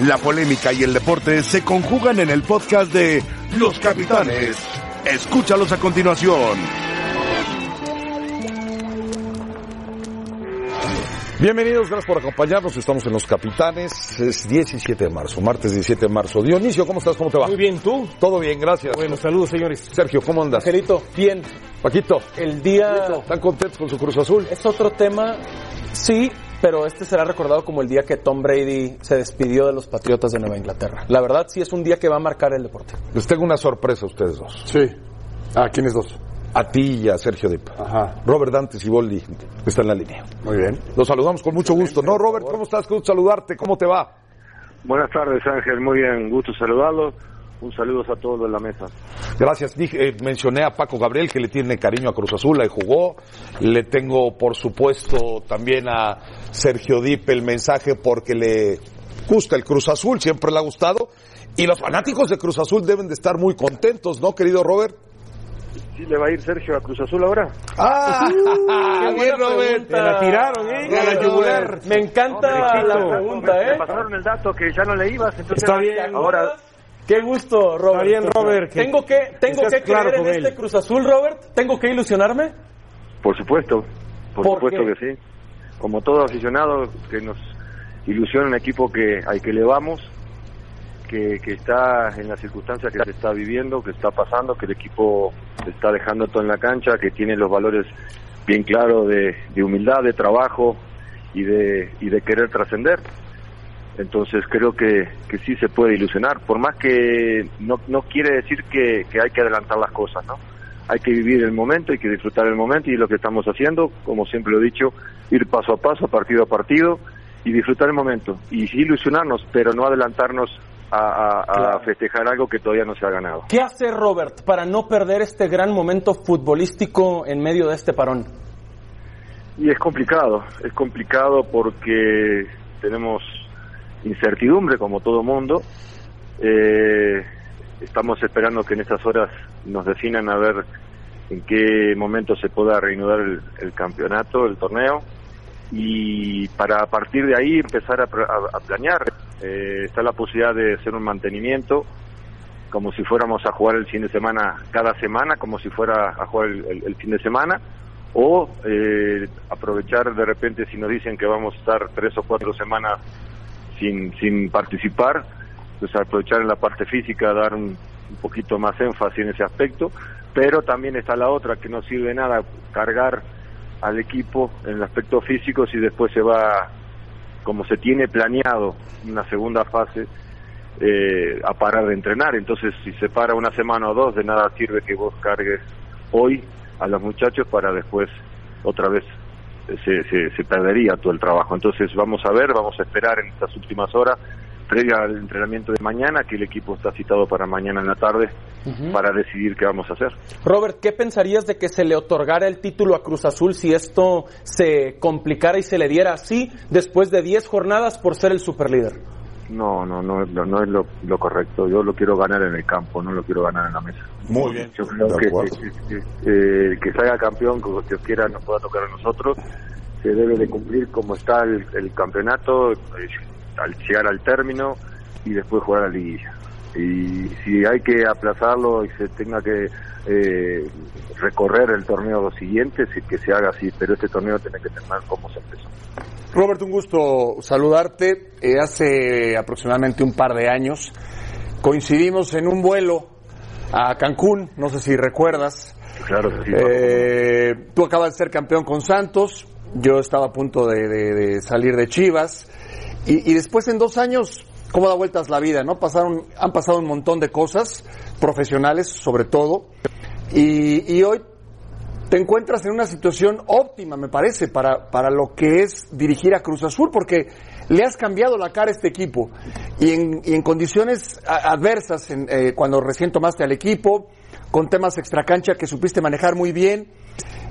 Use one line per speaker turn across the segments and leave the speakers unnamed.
La polémica y el deporte se conjugan en el podcast de Los Capitanes. Escúchalos a continuación.
Bienvenidos, gracias por acompañarnos. Estamos en Los Capitanes. Es 17 de marzo, martes 17 de marzo. Dionisio, ¿cómo estás? ¿Cómo te va?
Muy bien, ¿tú?
Todo bien, gracias.
Bueno, saludos, señores.
Sergio, ¿cómo andas?
Angelito, bien.
Paquito,
El día
¿están contentos con su Cruz Azul?
es otro tema, sí, pero este será recordado como el día que Tom Brady se despidió de los Patriotas de Nueva Inglaterra. La verdad, sí es un día que va a marcar el deporte.
Les tengo una sorpresa a ustedes dos.
Sí. Ah, ¿quiénes dos?
A ti y a Sergio Dip.
Ajá.
Robert Dante Siboldi está en la línea.
Muy bien.
Los saludamos con mucho gusto. No, Robert, ¿cómo estás? Qué gusto saludarte. ¿Cómo te va?
Buenas tardes, Ángel. Muy bien, gusto saludarlos. Un saludo a todos en la mesa.
Gracias. Dije, eh, mencioné a Paco Gabriel que le tiene cariño a Cruz Azul, ahí jugó. Le tengo, por supuesto, también a Sergio Dip el mensaje porque le gusta el Cruz Azul, siempre le ha gustado. Y los fanáticos de Cruz Azul deben de estar muy contentos, ¿no, querido Robert?
¿Sí le va a ir Sergio a Cruz Azul ahora?
¡Ah! bien, Robert!
Te la tiraron, ¿eh?
A la yugular.
Me encanta la pregunta,
Me
¿eh?
pasaron el dato que ya no le ibas, entonces...
Está bien.
Ahora,
Qué gusto, Robert.
Está bien, Robert, que-
Tengo que, tengo
que
que
seas claro
creer en este. Cruz Azul, Robert. Tengo que ilusionarme.
por supuesto, por,
¿Por
supuesto
qué?
que sí. Como todo aficionado que nos ilusiona un equipo que al que le vamos, que, que está en las circunstancias que se está viviendo, que está pasando, que el equipo está dejando todo en la cancha, que tiene los valores bien claros de, de humildad, de trabajo y de, y de querer trascender. Entonces creo que, que sí se puede ilusionar, por más que no, no quiere decir que, que hay que adelantar las cosas, ¿no? Hay que vivir el momento, hay que disfrutar el momento y lo que estamos haciendo, como siempre lo he dicho, ir paso a paso, partido a partido y disfrutar el momento y sí ilusionarnos, pero no adelantarnos a, a- a
Claro.
festejar algo que todavía no se ha ganado.
¿Qué hace Robert para no perder este gran momento futbolístico en medio de este parón?
Y es complicado, es complicado porque tenemos incertidumbre como todo mundo. Eh, estamos esperando que en estas horas nos definan a ver en qué momento se pueda reanudar el, campeonato, el torneo, y para a partir de ahí empezar a planear. Eh, está la posibilidad de hacer un mantenimiento, como si fuéramos a jugar el fin de semana cada semana, como si fuera a jugar el, el- el fin de semana, o eh, aprovechar de repente si nos dicen que vamos a estar tres o cuatro semanas sin, sin participar, pues aprovechar en la parte física, dar un, un poquito más énfasis en ese aspecto, pero también está la otra, que no sirve nada cargar al equipo en el aspecto físico si después se va, como se tiene planeado, una segunda fase, eh, a parar de entrenar. Entonces, si se para una semana o dos, de nada sirve que vos cargues hoy a los muchachos para después otra vez se, se, se perdería todo el trabajo. Entonces, vamos a ver, vamos a esperar en estas últimas horas, previa al entrenamiento de mañana, que el equipo está citado para mañana en la tarde, para decidir qué vamos a hacer.
Robert, ¿qué pensarías de que se le otorgara el título a Cruz Azul si esto se complicara y se le diera así después de 10 jornadas por ser el superlíder?
No, no, no, es lo- no es lo, lo correcto. Yo lo quiero ganar en el campo, no lo quiero ganar en la mesa.
Muy bien.
Yo creo
De
que, que, que- que, eh, que salga campeón, como Dios quiera, nos pueda tocar a nosotros. Se debe de cumplir como está el, el campeonato, eh, al llegar al término y después jugar a la liguilla. Y si hay que aplazarlo y se tenga que eh, recorrer el torneo siguiente, que se haga así, pero este torneo tiene que terminar como se empezó.
Robert, un gusto saludarte. Eh, hace aproximadamente un par de años coincidimos en un vuelo a Cancún, no sé si recuerdas.
Claro que sí.
Eh, tú acabas de ser campeón con Santos, yo estaba a punto de, de- de salir de Chivas y, y después en dos años, ¿cómo da vueltas la vida? no Pasaron, Han pasado un montón de cosas, profesionales sobre todo, y, hoy te encuentras en una situación óptima, me parece, para, para lo que es dirigir a Cruz Azul, porque le has cambiado la cara a este equipo y en, y en condiciones adversas, en, eh, cuando recién tomaste al equipo, con temas extracancha que supiste manejar muy bien.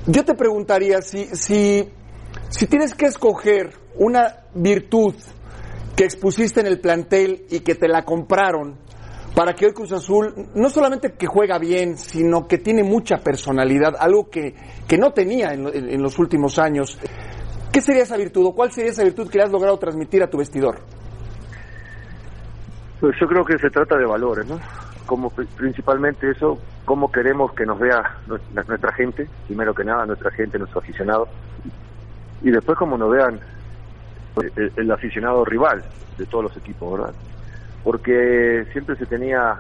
Yo te preguntaría si, si, si tienes que escoger una virtud que expusiste en el plantel y que te la compraron para que hoy Cruz Azul no solamente que juega bien, sino que tiene mucha personalidad, algo que, que no tenía en, lo- en- los últimos años. ¿Qué sería esa virtud o cuál sería esa virtud que le has logrado transmitir a tu vestidor?
Pues yo creo que se trata de valores, ¿no? Como principalmente eso, cómo queremos que nos vea nuestra gente, primero que nada nuestra gente, nuestro aficionado, y después como nos vean eh, el, aficionado rival de todos los equipos, ¿verdad? Porque siempre se tenía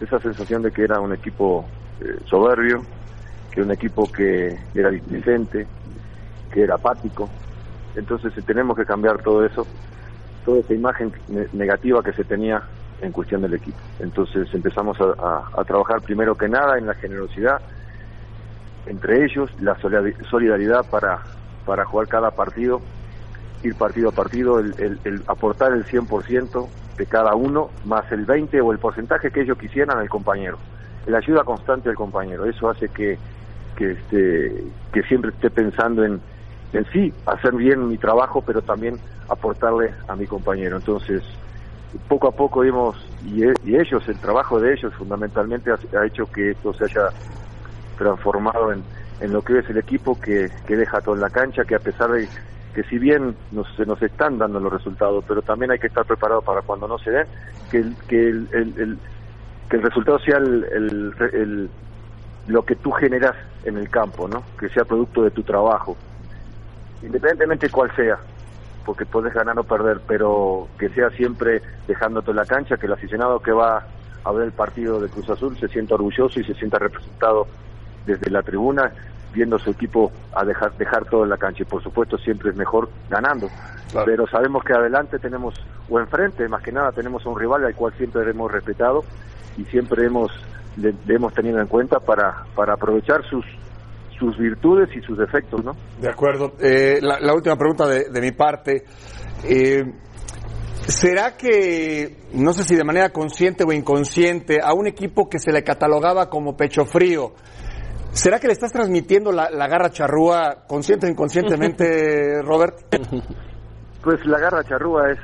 esa sensación de que era un equipo eh, soberbio, que era un equipo que era displicente, que era apático. Entonces tenemos que cambiar todo eso toda esa imagen negativa que se tenía en cuestión del equipo. Entonces empezamos a, trabajar primero que nada en la generosidad entre ellos, la solidaridad para, para jugar cada partido, ir partido a partido, el, el, aportar el 100% de cada uno, más el 20 o el porcentaje que ellos quisieran al compañero. La ayuda constante del compañero, eso hace que, que, este, que siempre esté pensando en, en sí, hacer bien mi trabajo, pero también aportarle a mi compañero. Entonces, poco a poco hemos, y, ellos, el trabajo de ellos fundamentalmente ha, hecho que esto se haya transformado en, en lo que es el equipo que, que deja todo en la cancha, que a pesar de que si bien nos, se nos están dando los resultados, pero también hay que estar preparado para cuando no se den, que el, que el, que el resultado sea el, lo que tú generas en el campo, ¿no? Que sea producto de tu trabajo, independientemente de cuál sea, porque puedes ganar o perder, pero que sea siempre dejándote en la cancha, que el aficionado que va a ver el partido de Cruz Azul se sienta orgulloso y se sienta representado desde la tribuna, viendo su equipo a dejar, dejar todo en la cancha. Y por supuesto siempre es mejor ganando. Pero sabemos que adelante tenemos, o enfrente más que nada, tenemos un rival al cual siempre hemos respetado y siempre hemos le hemos tenido en cuenta para, para aprovechar sus sus virtudes y sus defectos, ¿no?
De acuerdo. Eh, la, última pregunta de, mi parte. Eh, ¿Será que, no sé si de manera consciente o inconsciente, a un equipo que se le catalogaba como pecho frío, ¿será que le estás transmitiendo la, garra charrúa consciente o inconscientemente, Robert?
Pues la garra charrúa es,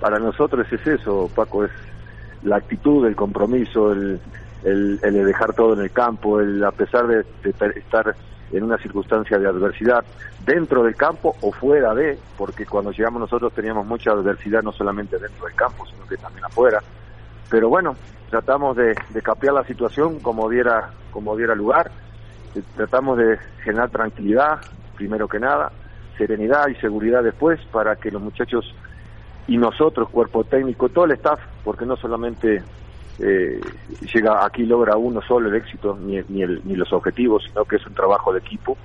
para nosotros es eso, Paco, es la actitud, el compromiso, el, el, el dejar todo en el campo, el a pesar de, estar en una circunstancia de adversidad dentro del campo o fuera de, porque cuando llegamos nosotros teníamos mucha adversidad no solamente dentro del campo, sino que también afuera. Pero bueno, tratamos de, de capear la situación como diera, como diera lugar, tratamos de generar tranquilidad, primero que nada, serenidad y seguridad después, para que los muchachos y nosotros, cuerpo técnico, todo el staff, porque no solamente eh, llega aquí logra uno solo el éxito ni, ni, el, ni los objetivos, sino que es un trabajo de equipo.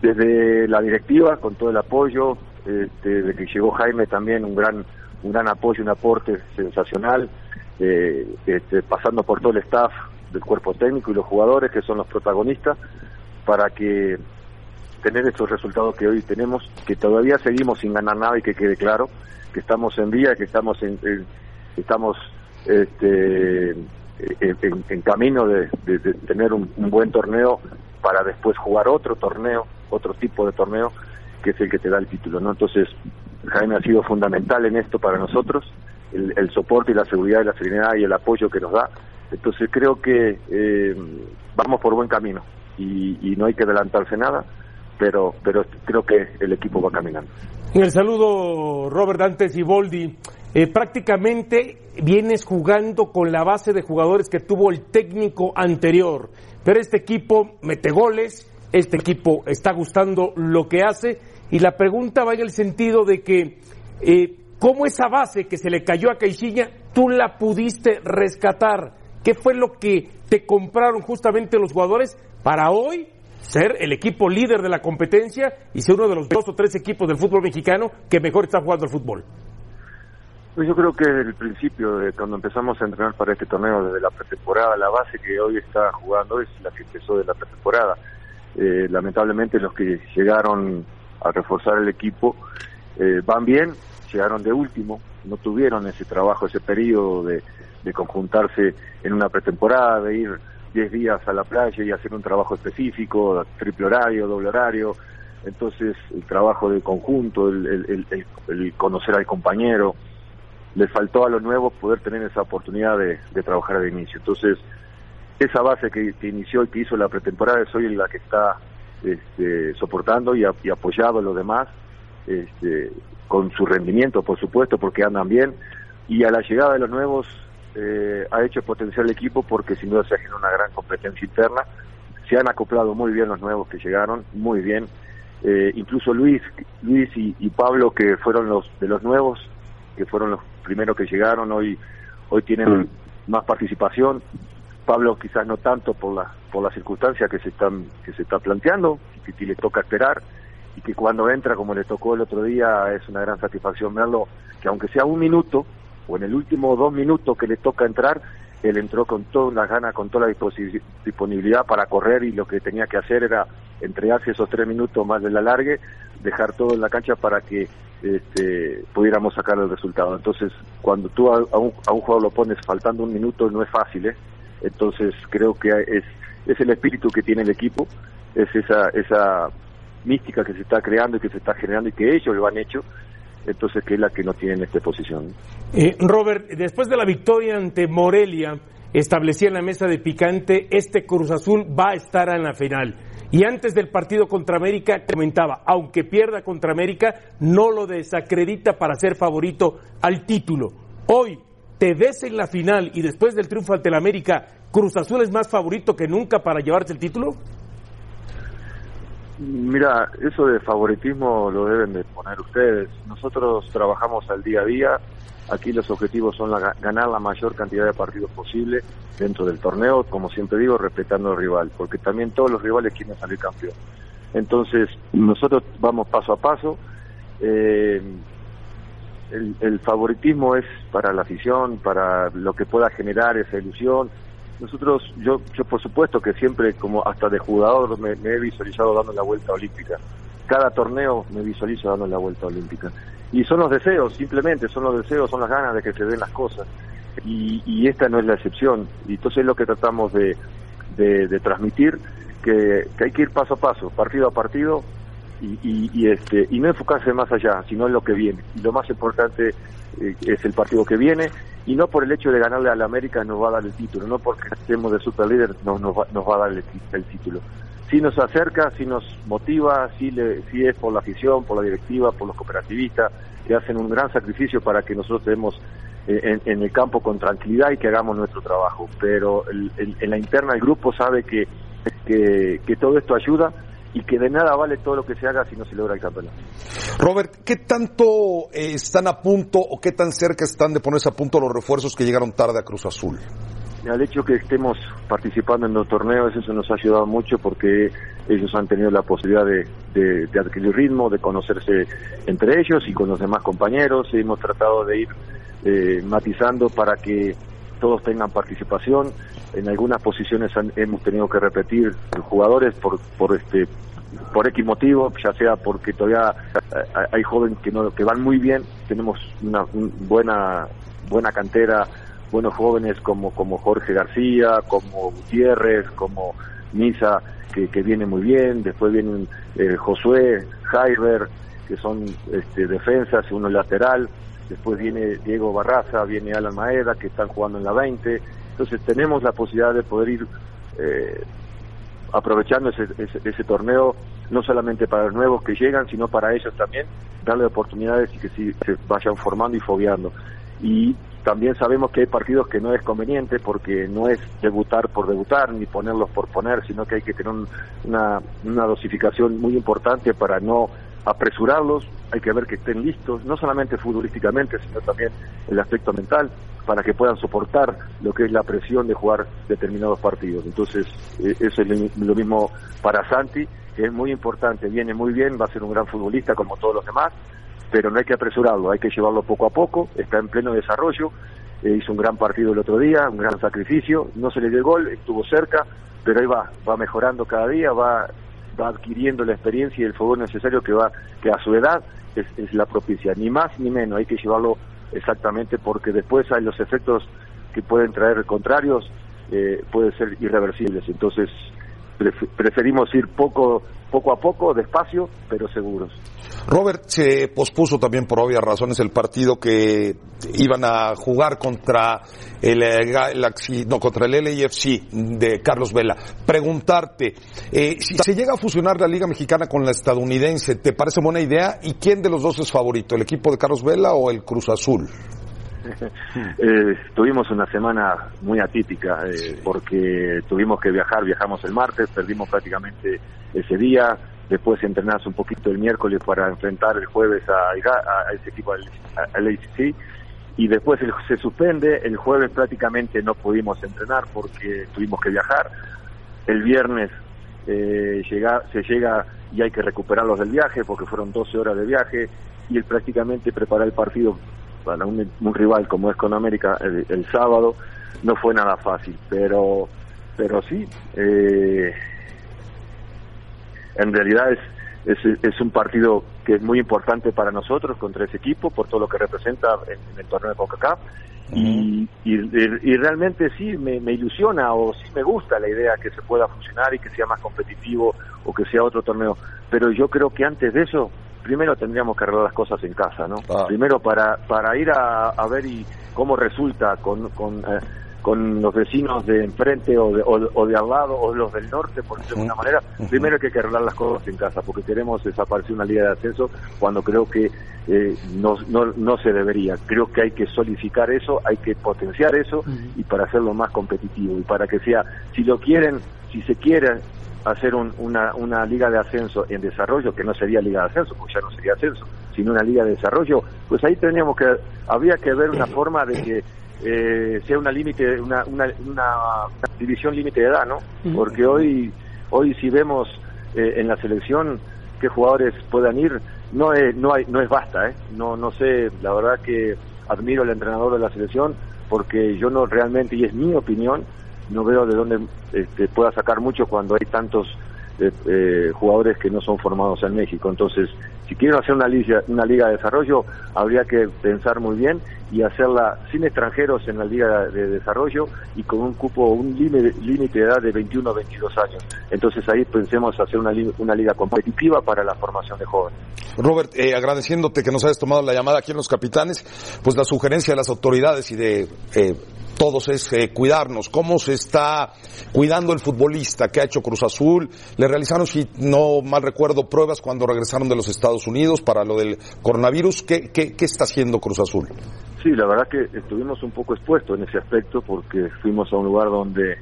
Desde la directiva, con todo el apoyo, este, desde que llegó Jaime también un gran, un gran apoyo, un aporte sensacional, eh, este, pasando por todo el staff del cuerpo técnico y los jugadores que son los protagonistas, para que tener estos resultados que hoy tenemos, que todavía seguimos sin ganar nada y que quede claro que estamos en vía, que estamos en, estamos este, en, camino de, tener un, buen torneo para después jugar otro torneo, otro tipo de torneo, que es el que te da el título, ¿no? Entonces, Jaime ha sido fundamental en esto para nosotros, el, soporte y la seguridad y la serenidad y el apoyo que nos da. Entonces, creo que eh, vamos por buen camino y, no hay que adelantarse nada, pero, pero creo que el equipo va caminando.
El saludo, Robert Dantes y Boldi. Eh, prácticamente vienes jugando con la base de jugadores que tuvo el técnico anterior, pero este equipo mete goles, este equipo está gustando lo que hace y la pregunta va en el sentido de que eh, cómo esa base que se le cayó a Caixinha tú la pudiste rescatar, qué fue lo que te compraron justamente los jugadores para hoy ser el equipo líder de la competencia y ser uno de los dos o tres equipos del fútbol mexicano que mejor está jugando el fútbol.
Pues yo creo que desde el principio, de cuando empezamos a entrenar para este torneo, desde la pretemporada, la base que hoy está jugando es la que empezó de la pretemporada. Eh, lamentablemente los que llegaron a reforzar el equipo eh, van bien, llegaron de último, no tuvieron ese trabajo, ese periodo de, de conjuntarse en una pretemporada, de ir 10 días a la playa y hacer un trabajo específico, triple horario, doble horario. Entonces, el trabajo de conjunto, el, el, el conocer al compañero, le faltó a los nuevos poder tener esa oportunidad de, trabajar de inicio. Entonces, esa base que, inició y que hizo la pretemporada es hoy la que está este, soportando y, apoyado a los demás, este, con su rendimiento, por supuesto, porque andan bien. y a la llegada de los nuevos eh, ha hecho potenciar el equipo porque sin duda se ha generado una gran competencia interna. Se han acoplado muy bien los nuevos que llegaron, muy bien. Eh, incluso Luis, Luis y, y, Pablo que fueron los de los nuevos, que fueron los primeros que llegaron, hoy hoy tienen mm. más participación. Pablo quizás no tanto por la por las circunstancias que se están que se está planteando, que, que le toca esperar y que cuando entra como le tocó el otro día es una gran satisfacción verlo que aunque sea un minuto o en el último dos minutos que le toca entrar él entró con todas las ganas, con toda la disponibilidad para correr y lo que tenía que hacer era entregarse esos tres minutos más de la largue, dejar todo en la cancha para que este, pudiéramos sacar el resultado. Entonces, cuando tú a, un, a un jugador lo pones faltando un minuto, no es fácil, ¿eh? Entonces, creo que es, es el espíritu que tiene el equipo, es esa, esa mística que se está creando y que se está generando y que ellos lo han hecho, entonces que es la que no tiene en esta posición.
Eh, Robert, después de la victoria ante Morelia, establecía en la mesa de picante, este Cruz Azul va a estar en la final. Y antes del partido contra América comentaba, aunque pierda contra América, no lo desacredita para ser favorito al título. Hoy, te ves en la final y después del triunfo ante el América, ¿Cruz Azul es más favorito que nunca para llevarse el título?
Mira, eso de favoritismo lo deben de poner ustedes. Nosotros trabajamos al día a día. Aquí los objetivos son ganar la mayor cantidad de partidos posible dentro del torneo, como siempre digo, respetando al rival, porque también todos los rivales quieren salir campeón. Entonces, nosotros vamos paso a paso. Eh, el, el favoritismo es para la afición, para lo que pueda generar esa ilusión, nosotros, yo, yo por supuesto que siempre, como hasta de jugador, me, he visualizado dando la vuelta olímpica. Cada torneo me visualizo dando la vuelta olímpica. Y son los deseos, simplemente, son los deseos, son las ganas de que se den las cosas. Y, y esta no es la excepción. Y entonces es lo que tratamos de, de, transmitir, que, que, hay que ir paso a paso, partido a partido, y, y, y, este, y no enfocarse más allá, sino en lo que viene. Y lo más importante eh, es el partido que viene y no por el hecho de ganarle a la América nos va a dar el título, no porque estemos de superlíder no, nos, va, nos va a dar el, título. Si nos acerca, si nos motiva, si, le, si es por la afición, por la directiva, por los cooperativistas, que hacen un gran sacrificio para que nosotros estemos eh, en, el campo con tranquilidad y que hagamos nuestro trabajo. Pero en la interna el grupo sabe que, que todo esto ayuda y que de nada vale todo lo que se haga si no se logra el campeonato.
Robert, ¿qué tanto eh, están a punto o qué tan cerca están de ponerse a punto los refuerzos que llegaron tarde a Cruz Azul?
El hecho que estemos participando en los torneos, eso nos ha ayudado mucho porque ellos han tenido la posibilidad de, de, adquirir ritmo, de conocerse entre ellos y con los demás compañeros. Hemos tratado de ir eh, matizando para que todos tengan participación. En algunas posiciones hemos tenido que repetir jugadores por, por este por X motivo, ya sea porque todavía eh, hay jóvenes que no que van muy bien, tenemos una buena buena cantera, buenos jóvenes como como Jorge García, como Gutiérrez, como Misa que, que viene muy bien, después vienen eh, Josué, Jaiber, que son este, defensas, uno lateral, después viene Diego Barraza, viene Alan Maeda, que están jugando en la 20, entonces tenemos la posibilidad de poder ir eh, aprovechando ese, ese, torneo, no solamente para los nuevos que llegan, sino para ellos también, darle oportunidades y que se vayan formando y fogueando. Y también sabemos que hay partidos que no es conveniente porque no es debutar por debutar ni ponerlos por poner, sino que hay que tener una, una dosificación muy importante para no apresurarlos, hay que ver que estén listos, no solamente futbolísticamente, sino también el aspecto mental, para que puedan soportar lo que es la presión de jugar determinados partidos. Entonces, eh, eso es lo mismo para Santi, que es muy importante, viene muy bien, va a ser un gran futbolista como todos los demás, pero no hay que apresurarlo, hay que llevarlo poco a poco, está en pleno desarrollo, eh, hizo un gran partido el otro día, un gran sacrificio, no se le dio el gol, estuvo cerca, pero ahí va, va mejorando cada día, va va adquiriendo la experiencia y el fútbol necesario que va que a su edad es, es la propicia. Ni más ni menos hay que llevarlo exactamente porque después hay los efectos que pueden traer contrarios eh, pueden ser irreversibles. Entonces preferimos ir poco poco a poco despacio pero seguros
Robert se pospuso también por obvias razones el partido que iban a jugar contra el, eh, no, contra el LAFC de Carlos Vela. Preguntarte, eh, si se llega a fusionar la Liga Mexicana con la estadounidense, ¿te parece buena idea? ¿Y quién de los dos es favorito, el equipo de Carlos Vela o el Cruz Azul?
Eh, tuvimos una semana muy atípica eh, porque tuvimos que viajar, viajamos el martes, perdimos prácticamente ese día, después entrenamos un poquito el miércoles para enfrentar el jueves a, a ese equipo al, al ACC y después se suspende, el jueves prácticamente no pudimos entrenar porque tuvimos que viajar, el viernes eh, llega, se llega y hay que recuperarlos del viaje porque fueron 12 horas de viaje y el prácticamente preparar el partido para un, rival como es con América el, sábado no fue nada fácil, pero pero sí, eh, en realidad es, es, es un partido que es muy importante para nosotros contra ese equipo por todo lo que representa en, el torneo de Coca-Cola y, y, realmente sí me, ilusiona o sí me gusta la idea que se pueda funcionar y que sea más competitivo o que sea otro torneo. Pero yo creo que antes de eso primero tendríamos que arreglar las cosas en casa no ah. primero para para ir a, a ver y cómo resulta con, con eh, con los vecinos de enfrente o de, o, de al lado o los del norte, por decirlo de alguna manera, primero hay que arreglar las cosas en casa, porque queremos desaparecer una liga de ascenso cuando creo que eh, no, no, no se debería. Creo que hay que solidificar eso, hay que potenciar eso y para hacerlo más competitivo. Y para que sea, si lo quieren, si se quiere hacer una, una liga de ascenso en desarrollo, que no sería liga de ascenso, porque ya no sería ascenso, sino una liga de desarrollo, pues ahí tendríamos que, habría que ver una forma de que eh, sea una límite, una, una, división límite de edad, ¿no? Porque hoy, hoy si vemos eh, en la selección qué jugadores puedan ir, no es, no hay, no es basta, ¿eh? No, no sé, la verdad que admiro al entrenador de la selección porque yo no realmente, y es mi opinión, no veo de dónde este, pueda sacar mucho cuando hay tantos eh, jugadores que no son formados en México. Entonces, si quieren hacer una liga, una liga de desarrollo, habría que pensar muy bien y hacerla sin extranjeros en la liga de desarrollo y con un cupo, un límite de edad de 21 o 22 años. Entonces ahí pensemos hacer una, una liga competitiva para la formación de jóvenes.
Robert, eh, agradeciéndote que nos hayas tomado la llamada aquí en Los Capitanes, pues la sugerencia de las autoridades y de eh, todos es eh, cuidarnos. ¿Cómo se está cuidando el futbolista que ha hecho Cruz Azul? Le realizaron, si no mal recuerdo, pruebas cuando regresaron de los Estados Unidos para lo del coronavirus. ¿Qué, qué, qué está haciendo Cruz Azul?
Sí, la verdad que estuvimos un poco expuestos en ese aspecto porque fuimos a un lugar donde,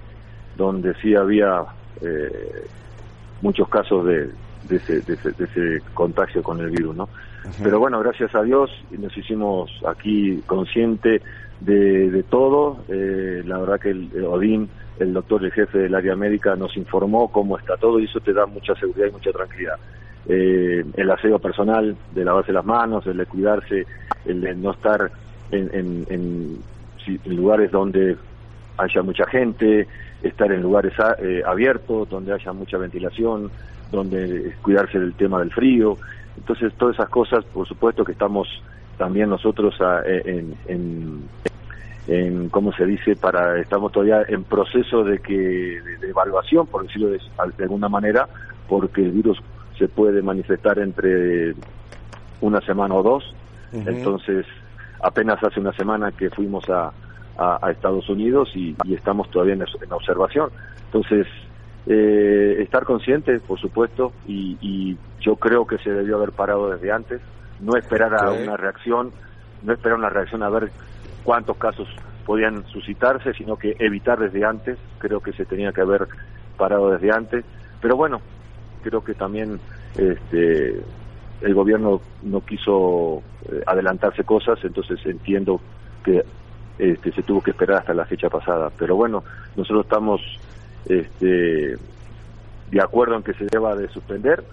donde sí había eh, muchos casos de, de, ese, de, ese, contagio con el virus, ¿no? Pero bueno, gracias a Dios nos hicimos aquí consciente de, de todo. Eh, la verdad que el, Odín, el doctor, el jefe del área médica, nos informó cómo está todo y eso te da mucha seguridad y mucha tranquilidad. Eh, el aseo personal, de lavarse las manos, el de cuidarse, el de no estar en, en, lugares donde haya mucha gente, estar en lugares eh, abiertos, donde haya mucha ventilación, donde cuidarse del tema del frío. Entonces, todas esas cosas, por supuesto que estamos también nosotros eh, en, en, en, ¿cómo se dice? para Estamos todavía en proceso de, que, de, evaluación, por decirlo de, alguna manera, porque el virus se puede manifestar entre una semana o dos. Entonces, apenas hace una semana que fuimos a, a, Estados Unidos y, estamos todavía en, observación. Entonces, eh, estar consciente, por supuesto, y, yo creo que se debió haber parado desde antes, no esperar a una reacción, no esperar una reacción a ver cuántos casos podían suscitarse, sino que evitar desde antes, creo que se tenía que haber parado desde antes, pero bueno, creo que también este, el gobierno no quiso eh, adelantarse cosas, entonces entiendo que este, se tuvo que esperar hasta la fecha pasada. Pero bueno, nosotros estamos este, de acuerdo en que se deba de suspender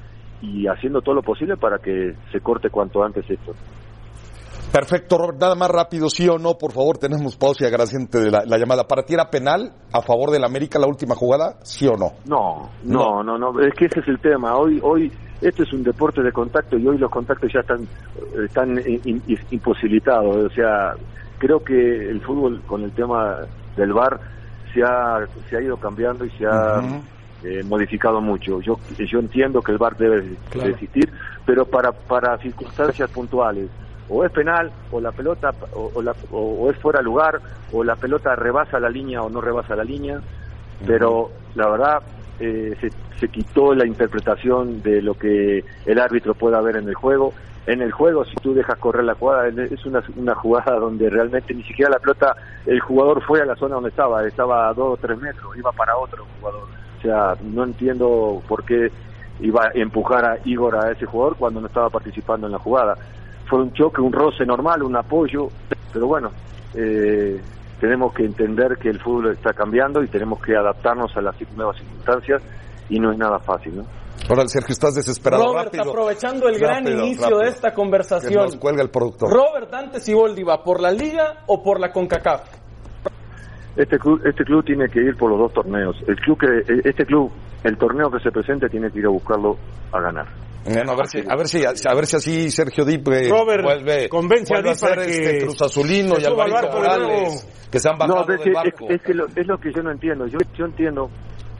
y haciendo todo lo posible para que se corte cuanto antes esto.
Perfecto, Robert. Nada más rápido, sí o no, por favor, tenemos pausa y agradeciente de la, llamada. ¿Para ti era penal a favor del América la última jugada, sí o no?
No, no, no, no, es que ese es el tema. Hoy, hoy, esto es un deporte de contacto y hoy los contactos ya están, están imposibilitados. O sea, creo que el fútbol con el tema del VAR se ha, se ha ido cambiando y se ha eh, modificado mucho. Yo, yo entiendo que el VAR debe existir, pero para, para circunstancias puntuales o es penal, o la pelota, o, es fuera lugar, o la pelota rebasa la línea o no rebasa la línea, pero la verdad eh, se, quitó la interpretación de lo que el árbitro pueda ver en el juego en el juego, si tú dejas correr la jugada, es una, una jugada donde realmente ni siquiera la pelota, el jugador fue a la zona donde estaba, estaba a dos o tres metros, iba para otro jugador. O sea, no entiendo por qué iba a empujar a Igor a ese jugador cuando no estaba participando en la jugada. Fue un choque, un roce normal, un apoyo, pero bueno, eh, tenemos que entender que el fútbol está cambiando y tenemos que adaptarnos a las nuevas circunstancias y no es nada fácil, ¿no?
Ahora, Sergio, estás desesperado.
Robert,
rápido.
aprovechando el gran
Rápido,
inicio
rápido.
de esta
Que
conversación.
nos cuelga el productor.
Robert Dante Siboldi va por la Liga o por la CONCACAF.
Este club, este club tiene que ir por los dos torneos. El club que, este club, el torneo que se presente tiene que ir a buscarlo a ganar.
Bueno, a ver si, a ver si, a ver si así Sergio Dip eh,
Robert,
vuelve,
convence a Dip
ser este Cruz Azulino
se
y Alvarito Morales, que se han bajado
No, es
del barco.
es, es que lo, es lo que yo no entiendo. Yo, yo entiendo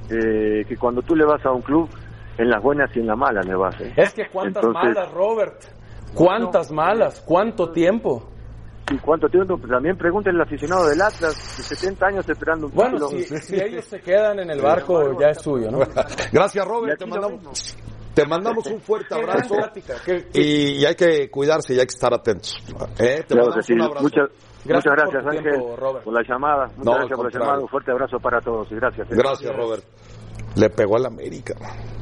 eh, que cuando tú le vas a un club, en las buenas y en las malas le vas. ¿eh?
Es que cuántas
Entonces-
malas, Robert. Cuántas malas, cuánto tiempo.
¿Y cuánto tiempo? También pregúntenle al aficionado del Atlas, de 70 años esperando un
Bueno, si, si ellos se quedan en el barco, ya es suyo, ¿no?
Gracias, Robert. Te mandamos, te mandamos un fuerte abrazo. Y, y hay que cuidarse y hay que estar atentos. ¿eh? Te
Claro
mandamos
sí.
un abrazo.
Muchas,
Gracias
muchas
por
gracias,
tu
Ángel,
tiempo,
por la llamada. Muchas
No,
gracias por la llamada. Un fuerte abrazo para todos y gracias. ¿eh?
Gracias, Robert. Le pegó al América.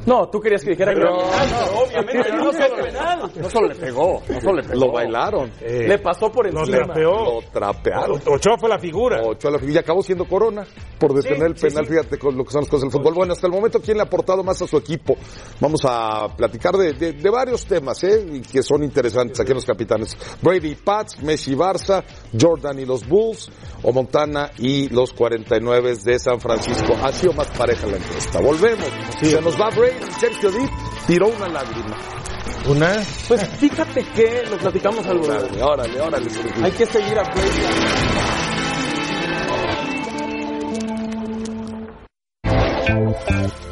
No, tú querías que dijera que era
No,
penal,
no.
pero obviamente no solo penal.
No solo le pegó, no solo le pegó.
Lo bailaron.
Le pasó por
Lo
encima.
trapeó.
Lo trapearon.
Ochoa fue la figura.
Ocho a la y acabó siendo Corona por detener el
sí,
penal,
sí.
fíjate con lo que son las cosas del fútbol. Bueno, hasta el momento, ¿quién le ha aportado más a su equipo? Vamos a platicar de, de- de varios temas, ¿eh? Y que son interesantes aquí en los capitanes. Brady y Pats, Messi y Barça, Jordan y los Bulls, o Montana y los 49 de San Francisco. Ha sido más pareja la encuesta. Volvemos. Se nos va Brady, Sergio Díaz tiró una lágrima.
Una.
Pues fíjate que lo platicamos algo.
Órale, órale, órale.
Hay que seguir a Brady.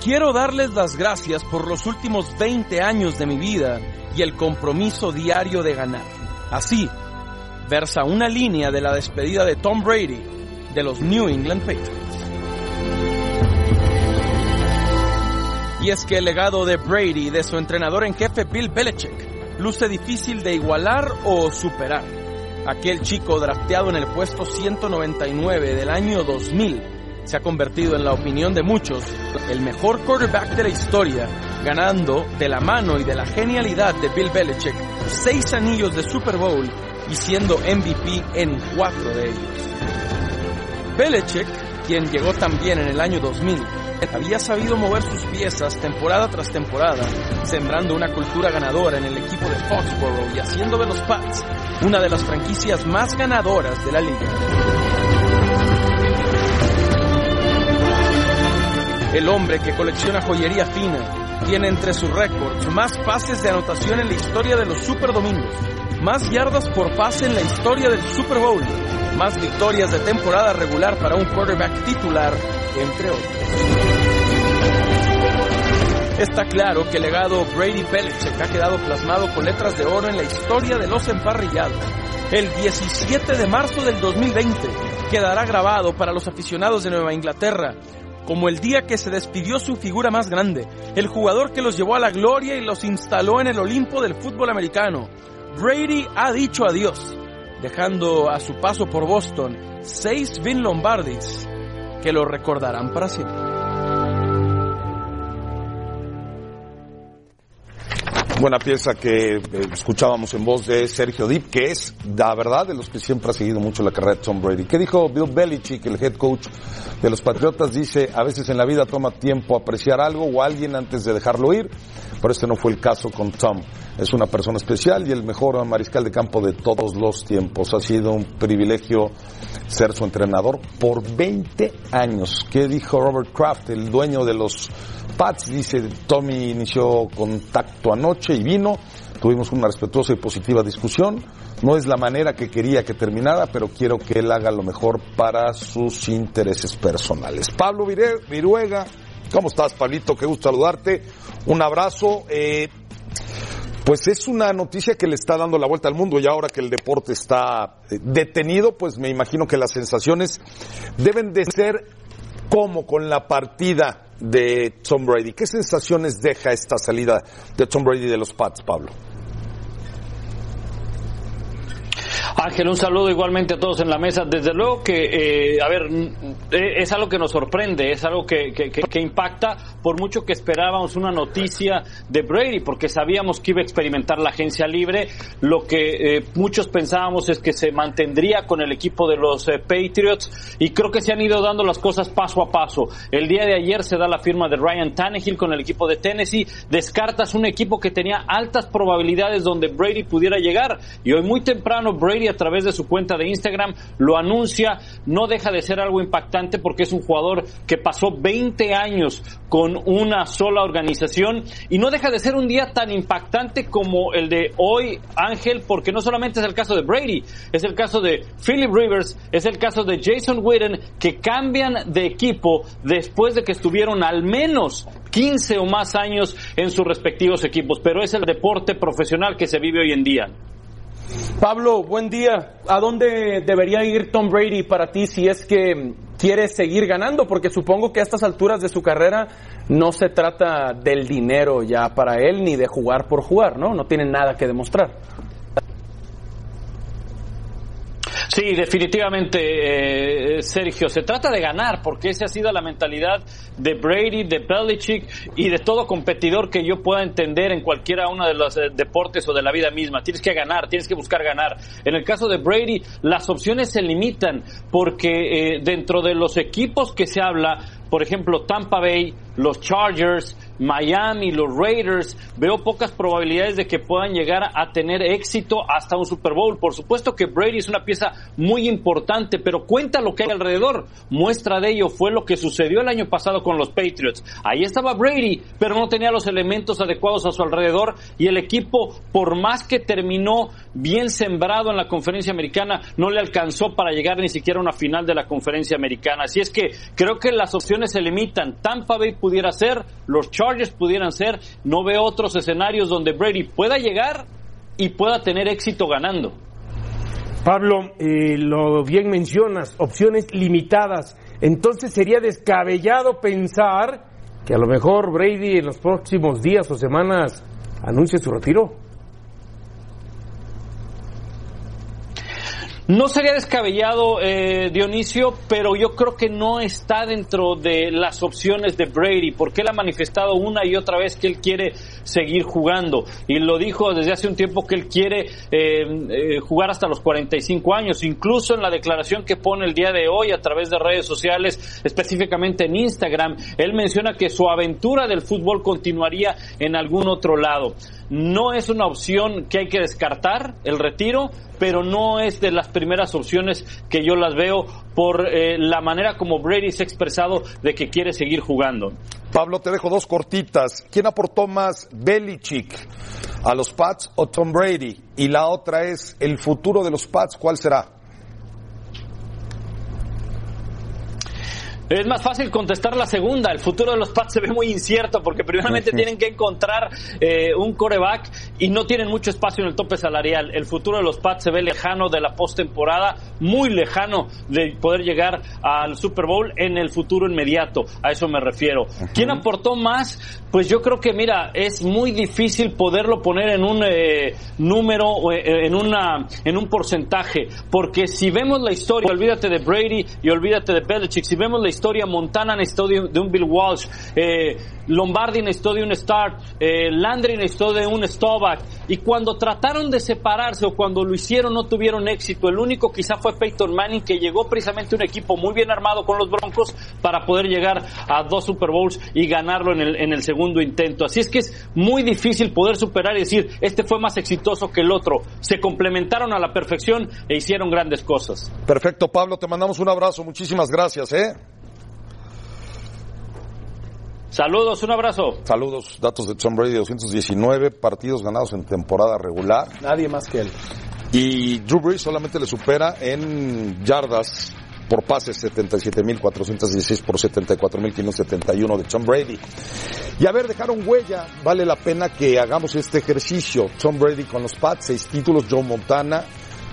Quiero darles las gracias por los últimos 20 años de mi vida y el compromiso diario de ganar. Así, versa una línea de la despedida de Tom Brady de los New England Patriots. Y es que el legado de Brady y de su entrenador en jefe Bill Belichick luce difícil de igualar o superar. Aquel chico drafteado en el puesto 199 del año 2000 se ha convertido en la opinión de muchos el mejor quarterback de la historia, ganando de la mano y de la genialidad de Bill Belichick seis anillos de Super Bowl y siendo MVP en cuatro de ellos. Belichick, quien llegó también en el año 2000, había sabido mover sus piezas temporada tras temporada, sembrando una cultura ganadora en el equipo de Foxborough y haciendo de los Pats una de las franquicias más ganadoras de la liga. El hombre que colecciona joyería fina tiene entre sus récords más pases de anotación en la historia de los Super Domingos, más yardas por pase en la historia del Super Bowl, más victorias de temporada regular para un quarterback titular, entre otros. Está claro que el legado Brady Belichick ha quedado plasmado con letras de oro en la historia de los emparrillados. El 17 de marzo del 2020 quedará grabado para los aficionados de Nueva Inglaterra como el día que se despidió su figura más grande, el jugador que los llevó a la gloria y los instaló en el Olimpo del fútbol americano. Brady ha dicho adiós, dejando a su paso por Boston seis Vin Lombardis que lo recordarán para siempre.
Buena pieza que eh, escuchábamos en voz de Sergio Dip, que es, la verdad, de los que siempre ha seguido mucho la carrera de Tom Brady. ¿Qué dijo Bill Belichick, el head coach de los Patriotas? Dice, a veces en la vida toma tiempo apreciar algo o alguien antes de dejarlo ir, pero este no fue el caso con Tom. Es una persona especial y el mejor mariscal de campo de todos los tiempos. Ha sido un privilegio ser su entrenador por 20 años. ¿Qué dijo Robert Kraft, el dueño de los Pats? Dice, Tommy inició contacto anoche y vino. Tuvimos una respetuosa y positiva discusión. No es la manera que quería que terminara, pero quiero que él haga lo mejor para sus intereses personales. Pablo Viruega, ¿cómo estás, Pablito? Qué gusto saludarte. Un abrazo. Eh, pues es una noticia que le está dando la vuelta al mundo y ahora que el deporte está eh, detenido, pues me imagino que las sensaciones deben de ser como con la partida de Tom Brady. ¿Qué sensaciones deja esta salida de Tom Brady de los Pats, Pablo?
Ángel, un saludo igualmente a todos en la mesa. Desde luego que, eh, a ver, eh, es algo que nos sorprende, es algo que, que, que, impacta por mucho que esperábamos una noticia de Brady, porque sabíamos que iba a experimentar la agencia libre. Lo que eh, muchos pensábamos es que se mantendría con el equipo de los eh, Patriots y creo que se han ido dando las cosas paso a paso. El día de ayer se da la firma de Ryan Tannehill con el equipo de Tennessee. Descartas un equipo que tenía altas probabilidades donde Brady pudiera llegar y hoy muy temprano Brady a través de su cuenta de Instagram lo anuncia, no deja de ser algo impactante porque es un jugador que pasó 20 años con una sola organización y no deja de ser un día tan impactante como el de hoy, Ángel, porque no solamente es el caso de Brady, es el caso de Philip Rivers, es el caso de Jason Witten, que cambian de equipo después de que estuvieron al menos 15 o más años en sus respectivos equipos, pero es el deporte profesional que se vive hoy en día.
Pablo, buen día. ¿A dónde debería ir Tom Brady para ti si es que quiere seguir ganando? Porque supongo que a estas alturas de su carrera no se trata del dinero ya para él ni de jugar por jugar, ¿no? No tiene nada que demostrar.
Sí, definitivamente, eh, Sergio. Se trata de ganar, porque esa ha sido la mentalidad de Brady, de Belichick y de todo competidor que yo pueda entender en cualquiera uno de los eh, deportes o de la vida misma. Tienes que ganar, tienes que buscar ganar. En el caso de Brady, las opciones se limitan, porque eh, dentro de los equipos que se habla, por ejemplo, Tampa Bay, los Chargers, Miami, los Raiders, veo pocas probabilidades de que puedan llegar a tener éxito hasta un Super Bowl. Por supuesto que Brady es una pieza muy importante, pero cuenta lo que hay alrededor. Muestra de ello fue lo que sucedió el año pasado con los Patriots. Ahí estaba Brady, pero no tenía los elementos adecuados a su alrededor y el equipo, por más que terminó bien sembrado en la conferencia americana, no le alcanzó para llegar ni siquiera a una final de la conferencia americana. Así es que creo que las opciones se limitan. Tampa Bay pudiera ser, los Chargers pudieran ser, no veo otros escenarios donde Brady pueda llegar y pueda tener éxito ganando.
Pablo, eh, lo bien mencionas, opciones limitadas. Entonces sería descabellado pensar que a lo mejor Brady en los próximos días o semanas anuncie su retiro.
No sería descabellado, eh, Dionisio, pero yo creo que no está dentro de las opciones de Brady, porque él ha manifestado una y otra vez que él quiere seguir jugando. Y lo dijo desde hace un tiempo que él quiere eh, eh, jugar hasta los 45 años. Incluso en la declaración que pone el día de hoy a través de redes sociales, específicamente en Instagram, él menciona que su aventura del fútbol continuaría en algún otro lado. No es una opción que hay que descartar, el retiro, pero no es de las primeras opciones que yo las veo por eh, la manera como Brady se ha expresado de que quiere seguir jugando.
Pablo, te dejo dos cortitas. ¿Quién aportó más Belichick a los Pats o Tom Brady? Y la otra es, ¿el futuro de los Pats cuál será?
Es más fácil contestar la segunda. El futuro de los Pats se ve muy incierto porque primeramente tienen que encontrar eh, un coreback y no tienen mucho espacio en el tope salarial. El futuro de los Pats se ve lejano de la postemporada, muy lejano de poder llegar al Super Bowl en el futuro inmediato. A eso me refiero. ¿Quién aportó más? Pues yo creo que, mira, es muy difícil poderlo poner en un eh, número o eh, en, una, en un porcentaje. Porque si vemos la historia, olvídate de Brady y olvídate de Belichick, si vemos la historia, Montana necesitó de, un Bill Walsh, eh, Lombardi necesitó de un Start, eh, Landry necesitó de un Stovak. Y cuando trataron de separarse o cuando lo hicieron no tuvieron éxito. El único quizá fue Peyton Manning que llegó precisamente un equipo muy bien armado con los Broncos para poder llegar a dos Super Bowls y ganarlo en el, en el segundo intento. Así es que es muy difícil poder superar y decir, este fue más exitoso que el otro. Se complementaron a la perfección e hicieron grandes cosas.
Perfecto, Pablo, te mandamos un abrazo. Muchísimas gracias, ¿eh?
Saludos, un abrazo.
Saludos, datos de Tom Brady, 219 partidos ganados en temporada regular.
Nadie más que él.
Y Drew Brees solamente le supera en yardas por pases 77.416 por 74.571 de Tom Brady. Y a ver, dejaron huella, vale la pena que hagamos este ejercicio. Tom Brady con los Pats, seis títulos, Joe Montana,